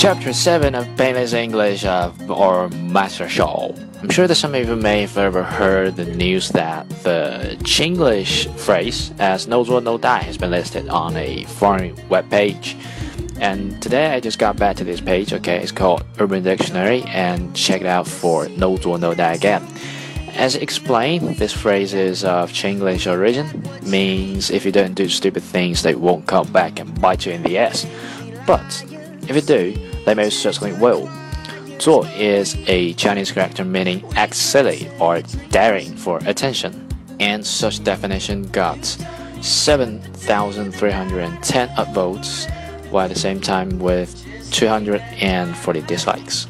Chapter 7 of Painless English of or Master Show. I'm sure that some of you may have ever heard the news that the Chinglish phrase as no 做 no die has been listed on a foreign web page. And today I just got back to this page, okay? It's called Urban Dictionary and check it out for no 做 no die again. As explained, this phrase is of Chinglish origin, means if you don't do stupid things, they won't come back and bite you in the ass. But if you do, they most certainly will. 做 is a Chinese character meaning act silly or daring for attention, and such definition got 7,310 upvotes, while at the same time with 240 dislikes.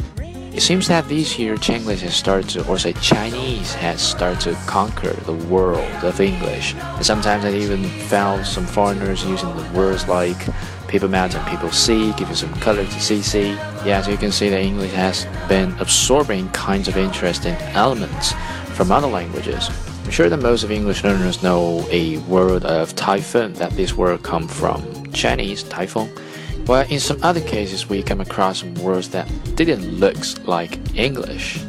It seems that this year Chinglish has started to, or say Chinese has started to conquer the world of English. And sometimes I even found some foreigners using the words like people mountain, people sea, give you some color to see, see. Yeah, so you can see that English has been absorbing kinds of interesting elements from other languages. I'm sure that most of English learners know a word of typhoon, that this word comes from Chinese, typhoon. Well, in some other cases, we come across some words that didn't look like English,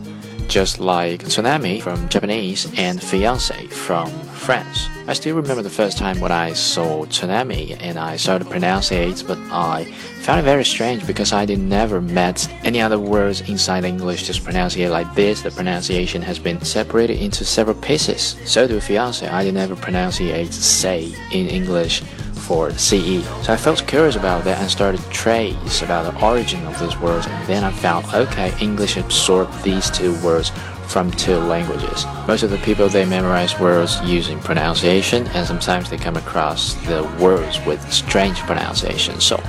just like tsunami from Japanese and fiance from France. I still remember the first time when I saw tsunami and I started to pronounce it, but I found it very strange because I did never met any other words inside English just pronounce it like this. The pronunciation has been separated into several pieces. So do fiance, I did never pronounce it say in English for CE. So I felt curious about that and started trace about the origin of these words and then I found okay, English absorbed these two words from two languages. Most of the people they memorize words using pronunciation and sometimes they come across the words with strange pronunciation. So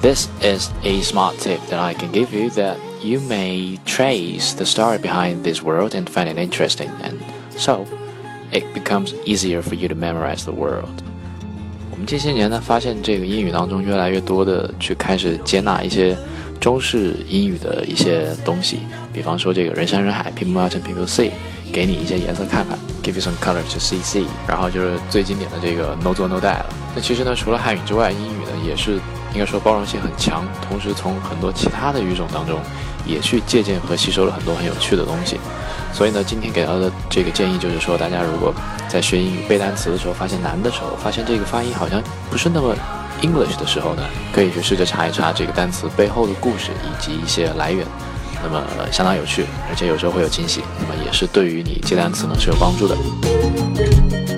this is a smart tip that I can give you that you may trace the story behind this word and find it interesting and so it becomes easier for you to memorize the word. 我们近些年呢，发现这个英语当中越来越多的去开始接纳一些中式英语的一些东西，比方说这个人山人海，people mountain people see，给你一些颜色看看，give you some color to see see，然后就是最经典的这个 no do no die 了。那其实呢，除了汉语之外，英语呢也是应该说包容性很强，同时从很多其他的语种当中也去借鉴和吸收了很多很有趣的东西。所以呢，今天给到的这个建议就是说，大家如果在学英语背单词的时候发现难的时候，发现这个发音好像不是那么 English 的时候呢，可以去试着查一查这个单词背后的故事以及一些来源，那么相当有趣，而且有时候会有惊喜，那么也是对于你记单词呢是有帮助的。